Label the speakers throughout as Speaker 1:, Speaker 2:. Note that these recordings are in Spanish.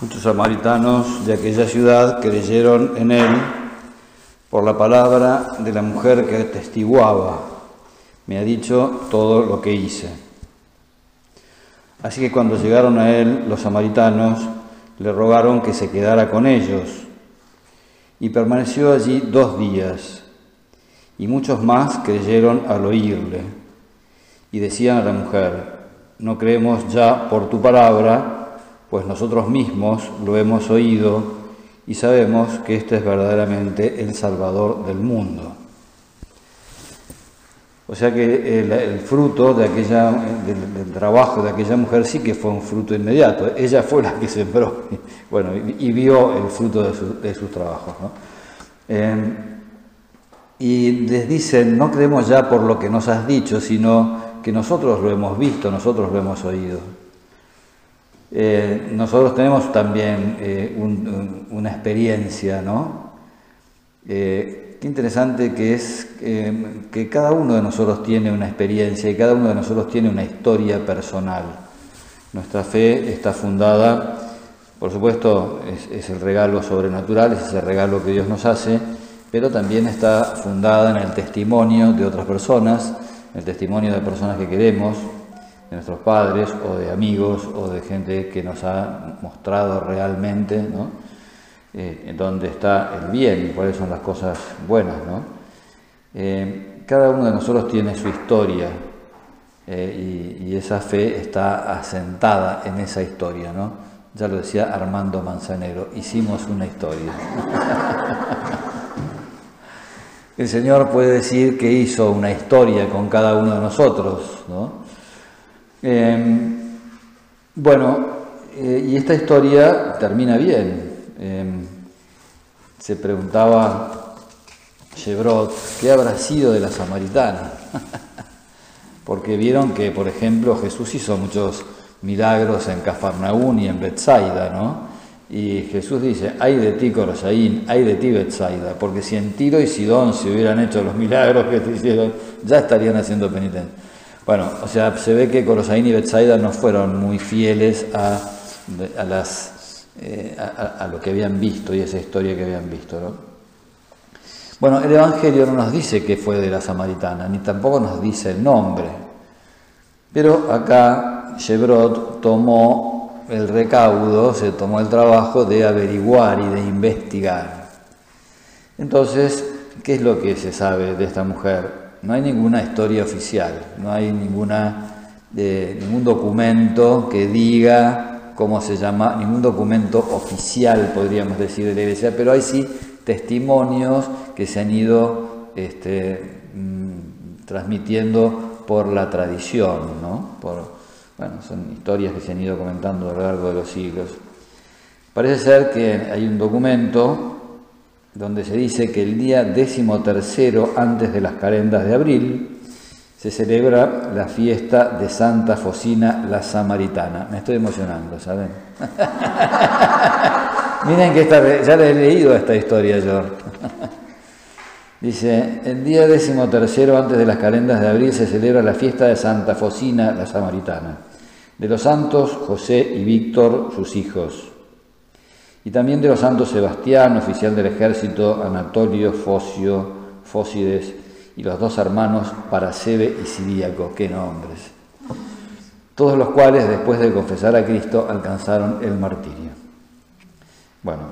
Speaker 1: Muchos samaritanos de aquella ciudad creyeron en él por la palabra de la mujer que testiguaba. Me ha dicho todo lo que hice. Así que cuando llegaron a él, los samaritanos le rogaron que se quedara con ellos. Y permaneció allí dos días. Y muchos más creyeron al oírle. Y decían a la mujer, no creemos ya por tu palabra, pues nosotros mismos lo hemos oído y sabemos que este es verdaderamente el Salvador del mundo. O sea que el, fruto de aquella, del, trabajo de aquella mujer sí que fue un fruto inmediato. Ella fue la que sembró bueno, y, vio el fruto de, sus trabajos. Em, y les dicen, no creemos ya por lo que nos has dicho, sino que nosotros lo hemos visto, nosotros lo hemos oído. Eh, nosotros tenemos también eh, una experiencia, ¿no? Eh, qué interesante que es que cada uno de nosotros tiene una experiencia y cada uno de nosotros tiene una historia personal. Nuestra fe está fundada, por supuesto, es, el regalo sobrenatural, es ese regalo que Dios nos hace, pero también está fundada en el testimonio de otras personas, el testimonio de personas que queremos, de nuestros padres o de amigos o de gente que nos ha mostrado realmente. Eh, dónde está el bien y cuáles son las cosas buenas. ¿no? Eh, cada uno de nosotros tiene su historia eh, y, esa fe está asentada en esa historia. ¿no? Ya lo decía Armando Manzanero, hicimos una historia. el Señor puede decir que hizo una historia con cada uno de nosotros, ¿no? Em, bueno, eh, y esta historia termina bien. Em, se preguntaba Chevrot, ¿qué habrá sido de la samaritana? Porque vieron que, por ejemplo, Jesús hizo muchos milagros en Cafarnaún y en Bethsaida, ¿no? Y Jesús dice, ay de ti Corosaín, ay de ti Bethsaida, porque si en Tiro y Sidón se hubieran hecho los milagros que te hicieron, ya estarían haciendo penitencia. Bueno, o sea, se ve que Corosaín y Betsaida no fueron muy fieles a, eh, a, lo que habían visto y esa historia que habían visto. ¿no? Bueno, el Evangelio no nos dice que fue de la samaritana, ni tampoco nos dice el nombre. Pero acá Shebrot tomó el recaudo, se tomó el trabajo de averiguar y de investigar. Entonces, ¿qué es lo que se sabe de esta mujer? No hay ninguna historia oficial, no hay ninguna, ningún documento que diga cómo se llama, ningún documento oficial, podríamos decir, de la iglesia, pero hay sí testimonios que se han ido este, mm, transmitiendo por la tradición, ¿no? Bueno, son historias que se han ido comentando a lo largo de los siglos. Parece ser que hay un documento donde se dice que el día décimo tercero antes de las calendas de abril se celebra la fiesta de Santa Fosina la Samaritana. Me estoy emocionando, ¿saben? Miren que esta, ya le he leído esta historia yo. Dice, el día décimo tercero antes de las calendas de abril se celebra la fiesta de Santa Fosina la Samaritana, de los santos José y Víctor, sus hijos y también de los santos Sebastián, oficial del ejército, Anatolio, Focio, Fósides y los dos hermanos Paracebe y Siríaco, qué nombres, todos los cuales después de confesar a Cristo alcanzaron el martirio. Bueno,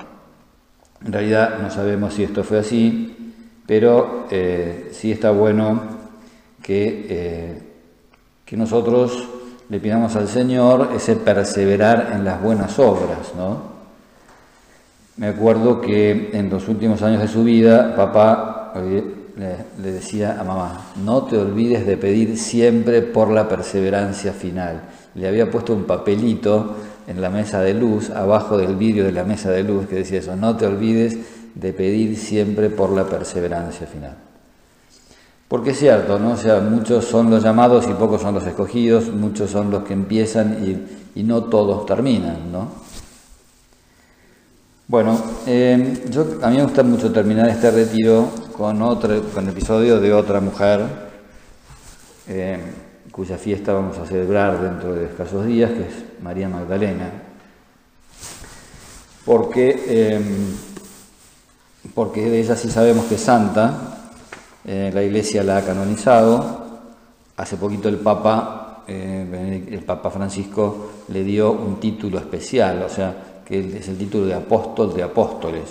Speaker 1: en realidad no sabemos si esto fue así, pero eh, sí está bueno que, eh, que nosotros le pidamos al Señor ese perseverar en las buenas obras, ¿no? Me acuerdo que en los últimos años de su vida, papá le, decía a mamá, no te olvides de pedir siempre por la perseverancia final. Le había puesto un papelito en la mesa de luz, abajo del vidrio de la mesa de luz, que decía eso, no te olvides de pedir siempre por la perseverancia final. Porque es cierto, ¿no? O sea, muchos son los llamados y pocos son los escogidos, muchos son los que empiezan y, y no todos terminan, ¿no? Bueno, eh, yo, a mí me gusta mucho terminar este retiro con, otro, con episodio de otra mujer, eh, cuya fiesta vamos a celebrar dentro de escasos días, que es María Magdalena. porque, em, porque de ella sí sabemos que es santa, eh, la iglesia la ha canonizado, hace poquito el Papa, eh, el Papa Francisco le dio un título especial, o sea, que es el título de apóstol de apóstoles.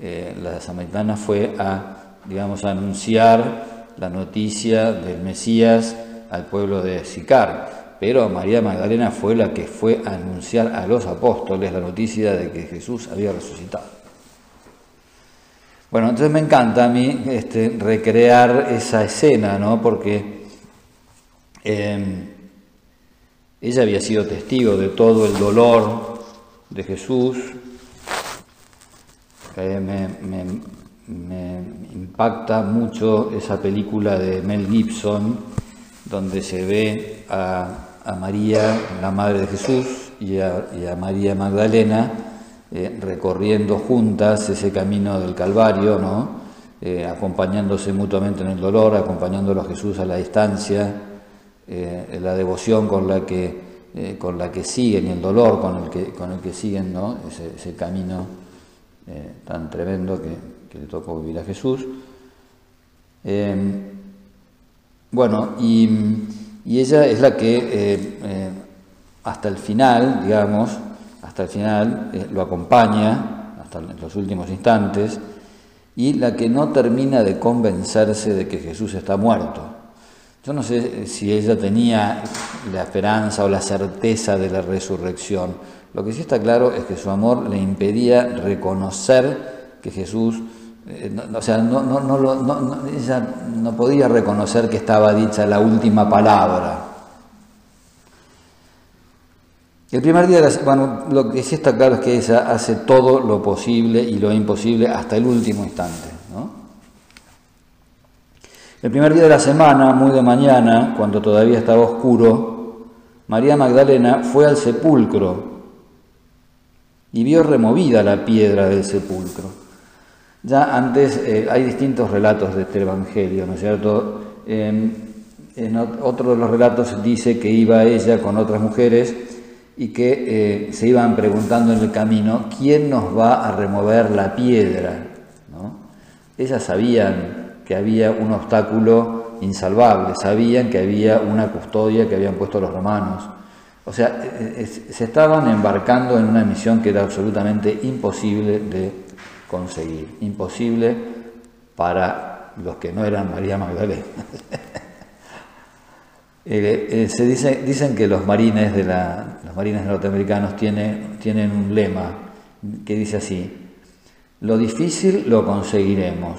Speaker 1: Eh, la samaritana fue a, digamos, a anunciar la noticia del Mesías al pueblo de Sicar, pero María Magdalena fue la que fue a anunciar a los apóstoles la noticia de que Jesús había resucitado. Bueno, entonces me encanta a mí este, recrear esa escena, ¿no? Porque em, ella había sido testigo de todo el dolor de Jesús. me impacta mucho esa película de Mel Gibson, donde se ve a, María, la Madre de Jesús, y a, María Magdalena eh, recorriendo juntas ese camino del Calvario, ¿no? Eh, acompañándose mutuamente en el dolor, acompañándolo a Jesús a la distancia, eh, la devoción con la que con la que siguen y el dolor con el que, con el que siguen ¿no? ese, camino tan tremendo que, le tocó vivir a Jesús. Bueno, y, ella es la que eh, eh, hasta el final, digamos, hasta el final eh, lo acompaña, hasta los últimos instantes, y la que no termina de convencerse de que Jesús está muerto. Yo no sé si ella tenía la esperanza o la certeza de la resurrección. Lo que sí está claro es que su amor le impedía reconocer que Jesús eh, o sea, no, no, no, ella no podía reconocer que estaba dicha la última palabra. El primer día, de la, bueno, lo que sí está claro es que ella hace todo lo posible y lo imposible hasta el último instante. El primer día de la semana, muy de mañana, cuando todavía estaba oscuro, María Magdalena fue al sepulcro y vio removida la piedra del sepulcro. Ya antes eh, hay distintos relatos de este Evangelio, ¿no es cierto? en otro de los relatos dice que iba ella con otras mujeres y que eh, se iban preguntando en el camino, ¿quién nos va a remover la piedra? Ellas sabían que había un obstáculo insalvable, sabían que había una custodia que habían puesto los romanos. O sea, eh, se estaban embarcando en una misión que era absolutamente imposible de conseguir. Imposible para los que no eran María Magdalena. Eh, eh, se dice, dicen que los marines, de la, los marines norteamericanos tienen, tienen un lema que dice así, lo difícil lo conseguiremos,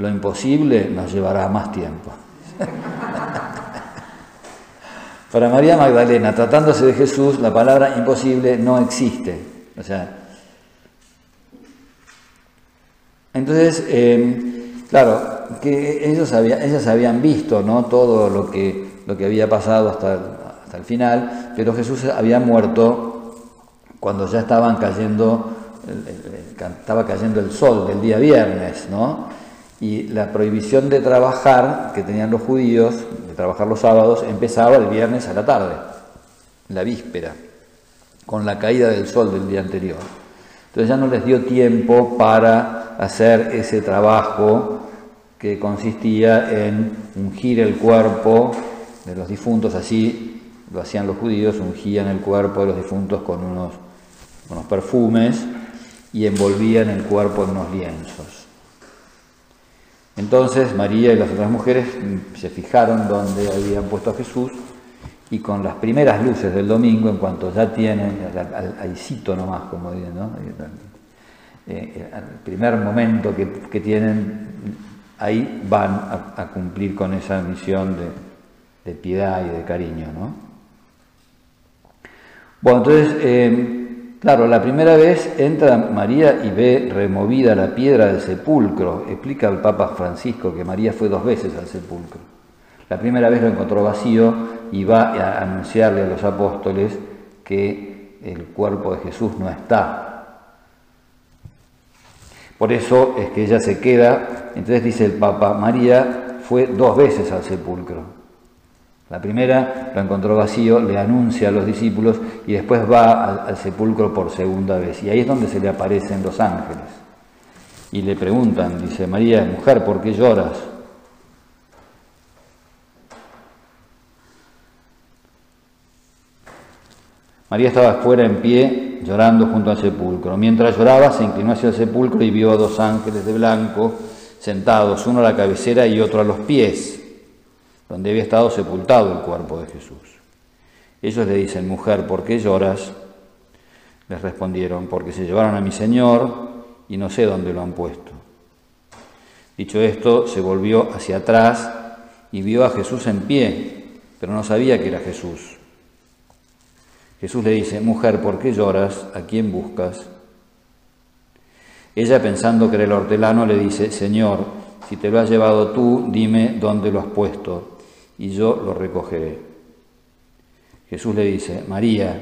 Speaker 1: lo imposible nos llevará más tiempo. Para María Magdalena, tratándose de Jesús, la palabra imposible no existe. O sea, entonces, em, claro, que ellos ellas habían visto ¿no? todo lo que, había pasado hasta el, hasta el final, pero Jesús había muerto cuando ya estaban cayendo, estaba cayendo el sol del día viernes, ¿no? Y la prohibición de trabajar que tenían los judíos, de trabajar los sábados, empezaba el viernes a la tarde, la víspera, con la caída del sol del día anterior. Entonces ya no les dio tiempo para hacer ese trabajo que consistía en ungir el cuerpo de los difuntos, así lo hacían los judíos, ungían el cuerpo de los difuntos con unos, unos perfumes y envolvían el cuerpo en unos lienzos. Entonces María y las otras mujeres se fijaron donde habían puesto a Jesús y con las primeras luces del domingo, en cuanto ya tienen, ahí cito nomás, como dicen, ¿no? eh, el primer momento que, tienen, ahí van a, cumplir con esa misión de, piedad y de cariño. ¿no? Bueno, entonces, eh, claro, la primera vez entra María y ve removida la piedra del sepulcro. Explica el Papa Francisco que María fue dos veces al sepulcro. La primera vez lo encontró vacío y va a anunciarle a los apóstoles que el cuerpo de Jesús no está por eso es que ella se queda, entonces dice el Papa, María fue dos veces al sepulcro. La primera lo encontró vacío, le anuncia a los discípulos y después va al, sepulcro por segunda vez. Y ahí es donde se le aparecen los ángeles. Y le preguntan, dice María, mujer, ¿por qué lloras? María estaba fuera en pie, llorando junto al sepulcro. Mientras lloraba, se inclinó hacia el sepulcro y vio a dos ángeles de blanco sentados, uno a la cabecera y otro a los pies donde había estado sepultado el cuerpo de Jesús. Ellos le dicen, mujer, ¿por qué lloras? Les respondieron, porque se llevaron a mi Señor y no sé dónde lo han puesto. Dicho esto, se volvió hacia atrás y vio a Jesús en pie, pero no sabía que era Jesús. Jesús le dice, mujer, ¿por qué lloras? ¿A quién buscas? Ella, pensando que era el hortelano, le dice, Señor, si te lo has llevado tú, dime dónde lo has puesto y yo lo recogeré. Jesús le dice, María.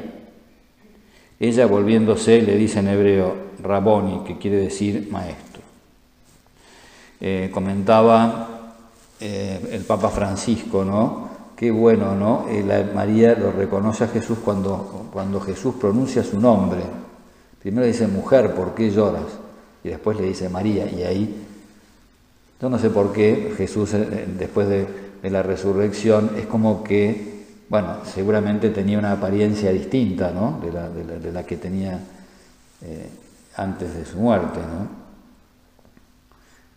Speaker 1: Ella volviéndose le dice en hebreo, Raboni, que quiere decir maestro. Eh, comentaba eh, el Papa Francisco, ¿no? Qué bueno, ¿no? Eh, María lo reconoce a Jesús cuando, cuando Jesús pronuncia su nombre. Primero dice, mujer, ¿por qué lloras? Y después le dice, María. Y ahí, yo no sé por qué Jesús, después de de la resurrección es como que, bueno, seguramente tenía una apariencia distinta ¿no? de, la, de, la, que tenía eh, antes de su muerte. ¿no?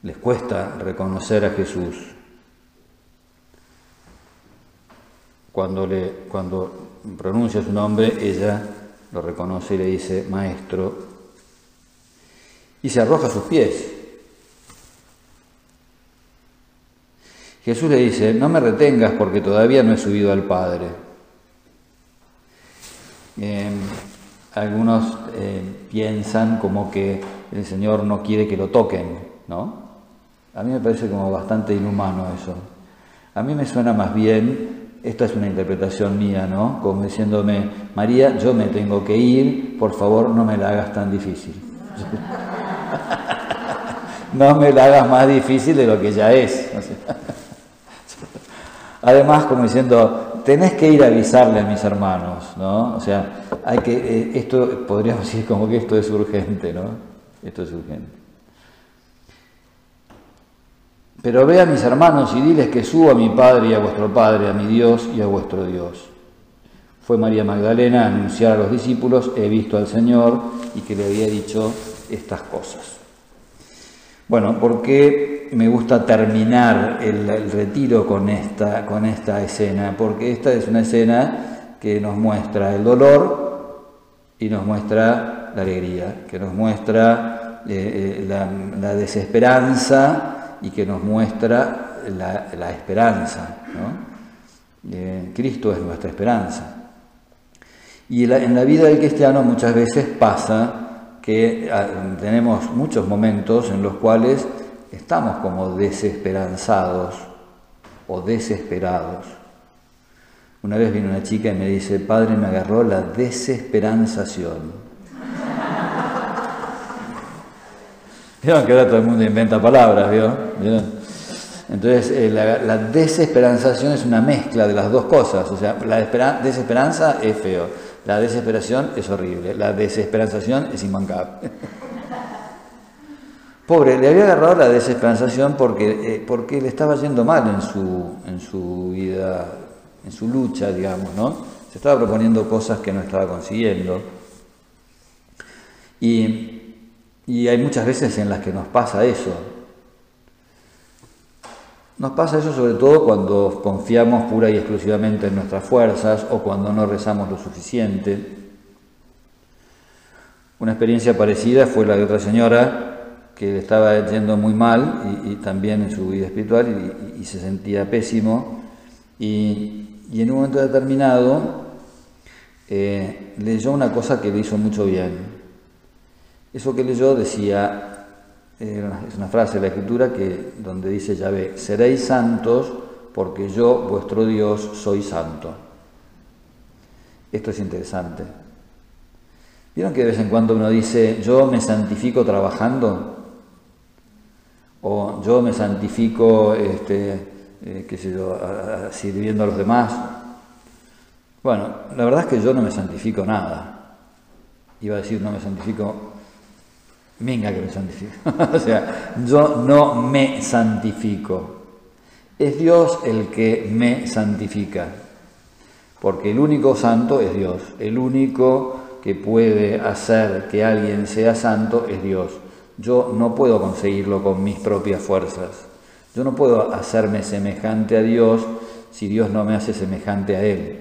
Speaker 1: Les cuesta reconocer a Jesús. Cuando, le, cuando pronuncia su nombre, ella lo reconoce y le dice, maestro, y se arroja a sus pies. Jesús le dice, no me retengas porque todavía no he subido al Padre. Em, algunos eh, piensan como que el Señor no quiere que lo toquen, ¿no? A mí me parece como bastante inhumano eso. A mí me suena más bien, esta es una interpretación mía, ¿no? Como diciéndome, María, yo me tengo que ir, por favor no me la hagas tan difícil. no me la hagas más difícil de lo que ya es. Además, como diciendo, tenés que ir a avisarle a mis hermanos, ¿no? O sea, hay que, eh, esto podríamos decir como que esto es urgente, ¿no? Esto es urgente. Pero ve a mis hermanos y diles que subo a mi Padre y a vuestro Padre, a mi Dios y a vuestro Dios. Fue María Magdalena a anunciar a los discípulos, he visto al Señor y que le había dicho estas cosas. Bueno, ¿por qué me gusta terminar el, retiro con esta, con esta escena? Porque esta es una escena que nos muestra el dolor y nos muestra la alegría, que nos muestra eh, eh, la, desesperanza y que nos muestra la, esperanza. Eh, Cristo es nuestra esperanza. Y en la vida del cristiano muchas veces pasa que ah, tenemos muchos momentos en los cuales estamos como desesperanzados o desesperados. Una vez vino una chica y me dice, padre, me agarró la desesperanzación. Vieron que ahora todo el mundo inventa palabras, ¿vio? Entonces, eh, la, desesperanzación es una mezcla de las dos cosas. O sea, la desesperanza es feo la desesperación es horrible, la desesperanzación es inmancable. Pobre, le había agarrado la desesperanzación porque, eh, porque le estaba yendo mal en su, en su vida, en su lucha, digamos, ¿no? Se estaba proponiendo cosas que no estaba consiguiendo. Y, y hay muchas veces en las que nos pasa eso. Nos pasa eso sobre todo cuando confiamos pura y exclusivamente en nuestras fuerzas o cuando no rezamos lo suficiente. Una experiencia parecida fue la de otra señora que estaba yendo muy mal y, también en su vida espiritual y, se sentía pésimo y, en un momento determinado eh, leyó una cosa que le hizo mucho bien. Eso que leyó decía, es una frase de la Escritura que, donde dice Yahvé, seréis santos porque yo, vuestro Dios, soy santo. Esto es interesante. ¿Vieron que de vez en cuando uno dice, yo me santifico trabajando? O yo me santifico este, eh, qué sé yo, sirviendo a los demás. Bueno, la verdad es que yo no me santifico nada. Iba a decir no me santifico, venga que me santifico. o sea, yo no me santifico. Es Dios el que me santifica. Porque el único santo es Dios. El único que puede hacer que alguien sea santo es Dios. Yo no puedo conseguirlo con mis propias fuerzas. Yo no puedo hacerme semejante a Dios si Dios no me hace semejante a Él.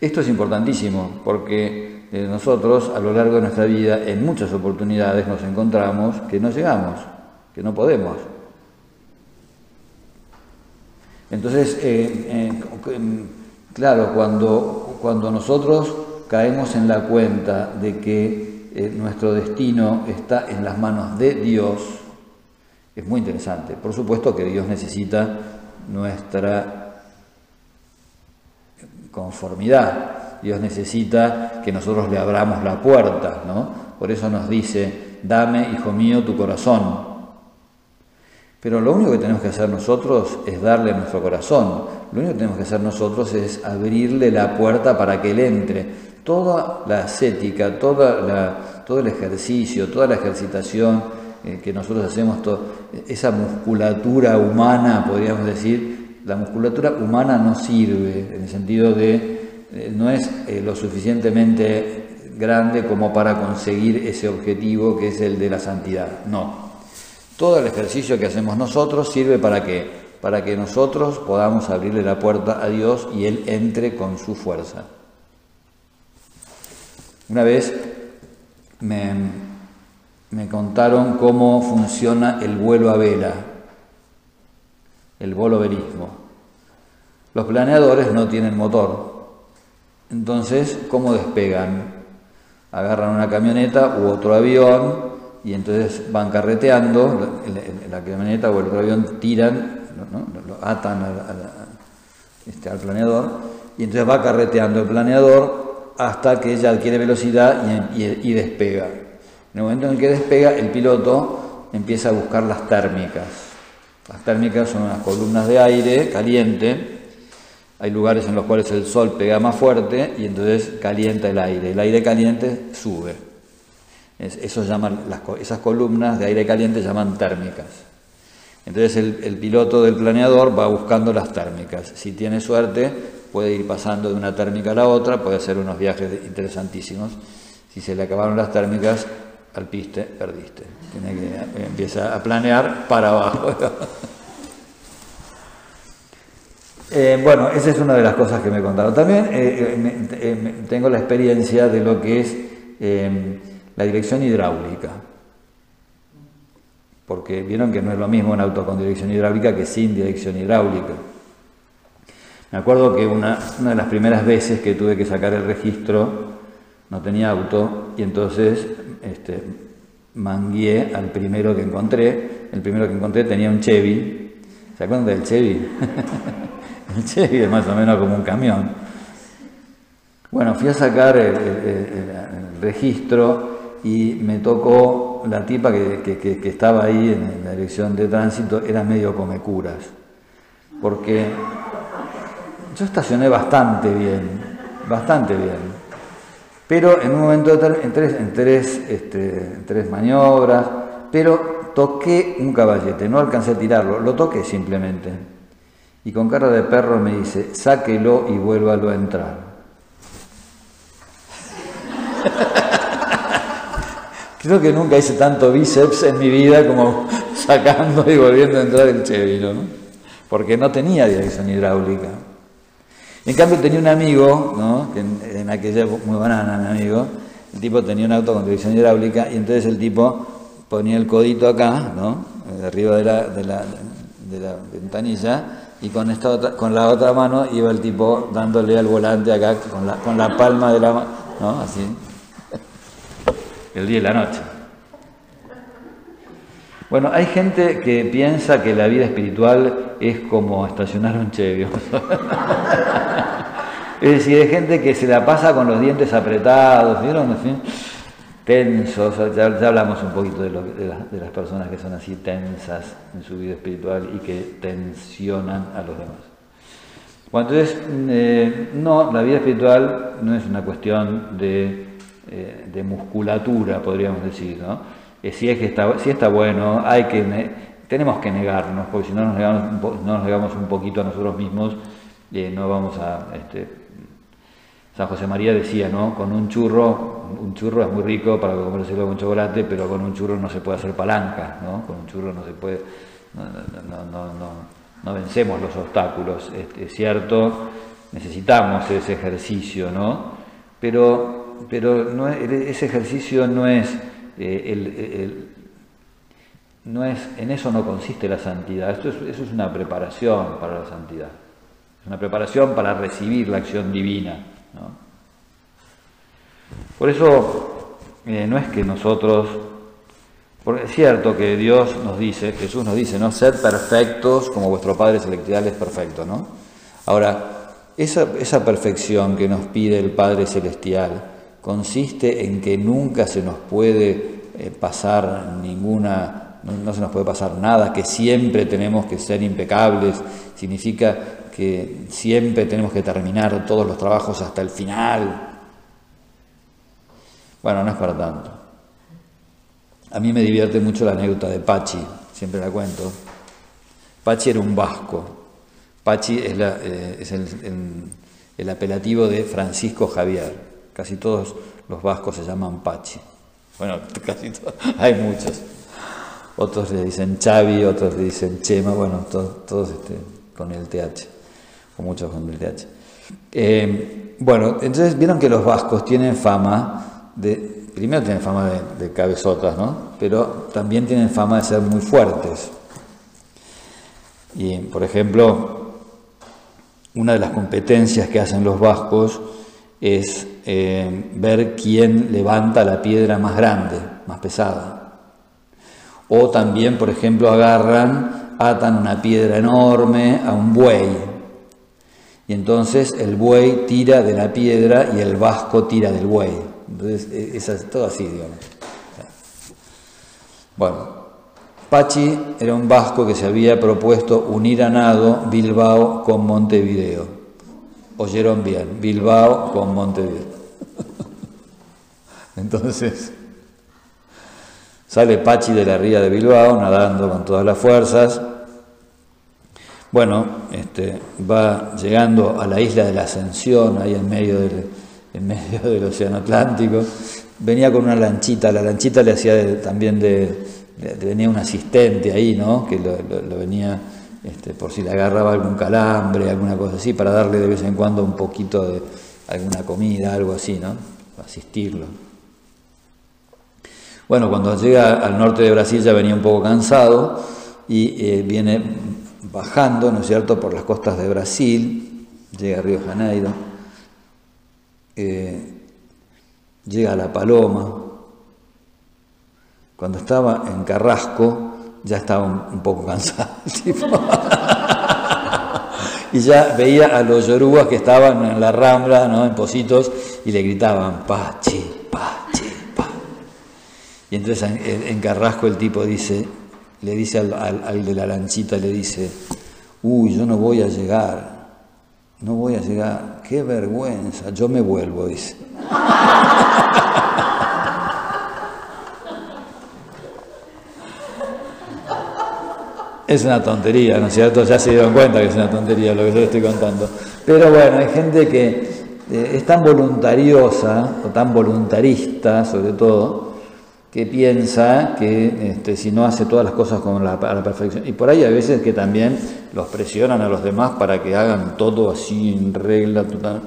Speaker 1: Esto es importantísimo porque eh, nosotros a lo largo de nuestra vida en muchas oportunidades nos encontramos que no llegamos, que no podemos. Entonces, eh, eh, claro, cuando, cuando nosotros caemos en la cuenta de que nuestro destino está en las manos de Dios, es muy interesante. Por supuesto que Dios necesita nuestra conformidad. Dios necesita que nosotros le abramos la puerta, ¿no? Por eso nos dice, dame, hijo mío, tu corazón. Pero lo único que tenemos que hacer nosotros es darle nuestro corazón. Lo único que tenemos que hacer nosotros es abrirle la puerta para que Él entre. Toda la ascética, toda la, todo el ejercicio, toda la ejercitación, eh, que nosotros hacemos, esa musculatura humana, podríamos decir, la musculatura humana no sirve, en el sentido de, eh, no es eh, lo suficientemente grande como para conseguir ese objetivo que es el de la santidad. No. Todo el ejercicio que hacemos nosotros sirve para qué? Para que nosotros podamos abrirle la puerta a Dios y Él entre con su fuerza. Una vez me, me contaron cómo funciona el vuelo a vela, el vuelo verismo. Los planeadores no tienen motor, entonces, ¿cómo despegan? Agarran una camioneta u otro avión y entonces van carreteando, la, camioneta o el otro avión tiran, lo atan este, al planeador y entonces va carreteando el planeador hasta que ella adquiere velocidad y despega. En el momento en que despega, el piloto empieza a buscar las térmicas. Las térmicas son unas columnas de aire caliente. Hay lugares en los cuales el sol pega más fuerte y entonces calienta el aire. El aire caliente sube. eso llaman, esas columnas de aire caliente llaman térmicas. Entonces el, piloto del planeador va buscando las térmicas. Si tiene suerte, puede ir pasando de una térmica a la otra, puede hacer unos viajes interesantísimos. Si se le acabaron las térmicas, al piste, perdiste. Tiene que, empieza a planear para abajo. Eh, bueno, esa es una de las cosas que me contaron. También eh, eh, tengo la experiencia de lo que es la dirección hidráulica. Porque vieron que no es lo mismo un auto con dirección hidráulica que sin dirección hidráulica. Me acuerdo que una, una de las primeras veces que tuve que sacar el registro, no tenía auto, y entonces este, mangué al primero que encontré. El primero que encontré tenía un Chevy. ¿Se acuerdan del Chevy? es más o menos como un camión. Bueno, fui a sacar el, registro y me tocó la tipa que, estaba ahí en la dirección de tránsito, era medio come curas. Porque yo estacioné bastante bien, bastante bien. Pero en un momento en tres, en tres, este, tres maniobras, pero toqué un caballete, no alcancé a tirarlo, lo toqué simplemente. Y con cara de perro me dice, sáquelo y vuélvalo a entrar. Creo que nunca hice tanto bíceps en mi vida como sacando y volviendo a entrar el Chevy, ¿no? Porque no tenía dirección hidráulica. En cambio tenía un amigo, ¿no? que en, aquella muy banana mi amigo, el tipo tenía un auto con dirección hidráulica y entonces el tipo ponía el codito acá, ¿no? arriba de la, de la, de la ventanilla y con, esta con la otra mano iba el tipo dándole al volante acá con la, con la palma de la mano, ¿no? Así. El día y la noche. Bueno, hay gente que piensa que la vida espiritual es como estacionar un Chevy. es decir, hay gente que se la pasa con los dientes apretados, ¿vieron? Tensos, ya, hablamos un poquito de, las personas que son así tensas en su vida espiritual y que tensionan a los demás. Bueno, entonces, eh, no, la vida espiritual no es una cuestión de, eh, musculatura, podríamos decir, ¿no? Eh, si, es que está, está bueno, hay que, tenemos que negarnos, porque si no nos negamos, no nos negamos un poquito a nosotros mismos, no vamos a... Este, San José María decía, ¿no? Con un churro, un churro es muy rico para comérselo con chocolate, pero con un churro no se puede hacer palanca, ¿no? Con un churro no se puede, no, vencemos los obstáculos, es, cierto, necesitamos ese ejercicio, ¿no? Pero, pero ese ejercicio no es, eh, no es, en eso no consiste la santidad, eso es una preparación para la santidad, es una preparación para recibir la acción divina. Por eso eh, no es que nosotros, porque es cierto que Dios nos dice, Jesús nos dice, no sed perfectos como vuestro Padre Celestial es perfecto, ¿no? Ahora, esa, esa perfección que nos pide el Padre Celestial consiste en que nunca se nos puede eh, pasar ninguna, no se nos puede pasar nada, que siempre tenemos que ser impecables, significa que siempre tenemos que terminar todos los trabajos hasta el final. Bueno, no es para tanto. A mí me divierte mucho la anécdota de Pachi, siempre la cuento. Pachi era un vasco. Pachi es, eh, el, apelativo de Francisco Javier. Casi todos los vascos se llaman Pachi. Bueno, casi todos, hay muchos. Otros le dicen Chavi, otros le dicen Chema, bueno, todos, este, con el TH con muchos con eh, bueno, entonces vieron que los vascos tienen fama de, primero tienen fama de, cabezotas, ¿no? Pero también tienen fama de ser muy fuertes. Y, por ejemplo, una de las competencias que hacen los vascos es eh, ver quién levanta la piedra más grande, más pesada. O también, por ejemplo, agarran, atan una piedra enorme a un buey y entonces el buey tira de la piedra y el vasco tira del buey. Entonces, e, es todo así, digamos. Bueno, Pachi era un vasco que se había propuesto unir a nado Bilbao con Montevideo. Oyeron bien, Bilbao con Montevideo. Entonces, sale Pachi de la ría de Bilbao nadando con todas las fuerzas bueno, este, va llegando a la isla de la Ascensión, ahí en medio del, en medio del Océano Atlántico. Venía con una lanchita, la lanchita le hacía también de, venía un asistente ahí, ¿no? Que lo, venía este, por si le agarraba algún calambre, alguna cosa así, para darle de vez en cuando un poquito de alguna comida, algo así, ¿no? Asistirlo. Bueno, cuando llega al norte de Brasil ya venía un poco cansado y eh, viene bajando, ¿no es cierto?, por las costas de Brasil, llega a Río Janeiro, eh, llega a La Paloma. Cuando estaba en Carrasco, ya estaba un, poco cansado y ya veía a los yorubas que estaban en la rambla, ¿no? en Positos, y le gritaban, Pachi, Pachi, Pachi. Y entonces en Carrasco el tipo dice, le dice al, de la lanchita, le dice, uy, yo no voy a llegar, no voy a llegar, qué vergüenza, yo me vuelvo, dice. Es una tontería, ¿no es cierto? Ya se dieron cuenta que es una tontería lo que yo estoy contando. Pero bueno, hay gente que eh, es tan voluntariosa o tan voluntarista, sobre todo, que piensa que este, si no hace todas las cosas con la, a la perfección. Y por ahí hay veces que también los presionan a los demás para que hagan todo así en regla total.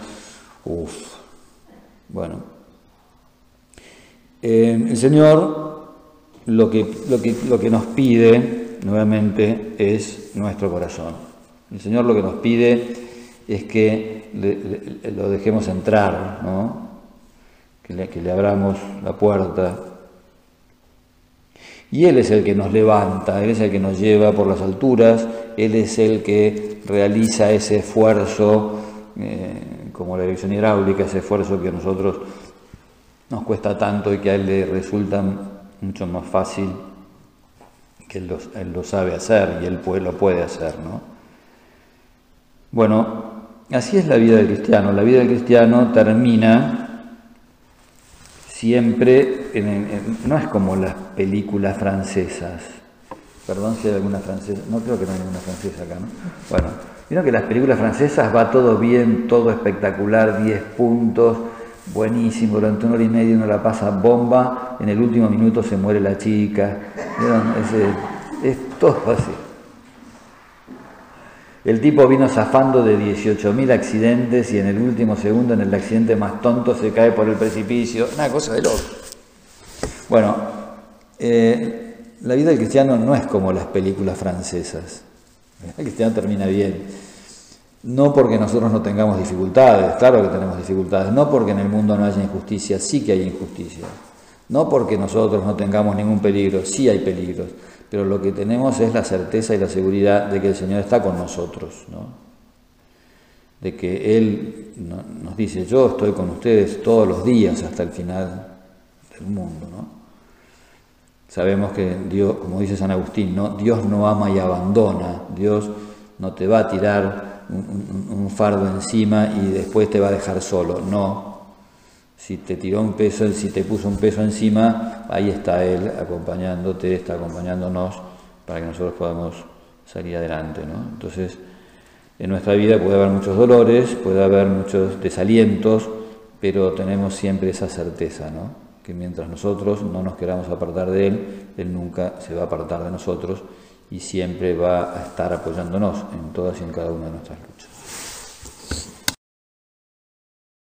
Speaker 1: Uf. Bueno. Eh, el Señor lo que, lo, que, lo que nos pide nuevamente es nuestro corazón. El Señor lo que nos pide es que lo dejemos entrar, ¿no? que le abramos la puerta y Él es el que nos levanta, Él es el que nos lleva por las alturas, Él es el que realiza ese esfuerzo, eh, como la dirección hidráulica, ese esfuerzo que nosotros nos cuesta tanto y que a Él le resulta mucho más fácil que Él lo, sabe hacer y Él lo puede hacer. ¿no? Bueno, así es la vida del cristiano. La vida del cristiano termina siempre, no es como las películas francesas. Perdón si hay alguna francesa, no creo que no hay ninguna francesa acá, ¿no? Bueno, vieron que las películas francesas va todo bien, todo espectacular, 10 puntos, buenísimo, durante una hora y media uno la pasa bomba, en el último minuto se muere la chica, es, es todo así. El tipo vino zafando de 18.000 accidentes y en el último segundo, en el accidente más tonto, se cae por el precipicio. Una cosa de loco. Bueno, eh, la vida del cristiano no es como las películas francesas. El cristiano termina bien. No porque nosotros no tengamos dificultades, claro que tenemos dificultades. No porque en el mundo no haya injusticia, sí que hay injusticia. No porque nosotros no tengamos ningún peligro, sí hay peligros pero lo que tenemos es la certeza y la seguridad de que el Señor está con nosotros, ¿no? de que Él nos dice, yo estoy con ustedes todos los días hasta el final del mundo. ¿no? Sabemos que Dios, como dice San Agustín, ¿no? Dios no ama y abandona, Dios no te va a tirar un fardo encima y después te va a dejar solo, no, si te tiró un peso, si te puso un peso encima, ahí está Él acompañándote, está acompañándonos para que nosotros podamos salir adelante. ¿no? Entonces, en nuestra vida puede haber muchos dolores, puede haber muchos desalientos, pero tenemos siempre esa certeza, ¿no? Que mientras nosotros no nos queramos apartar de Él, Él nunca se va a apartar de nosotros y siempre va a estar apoyándonos en todas y en cada una de nuestras luchas.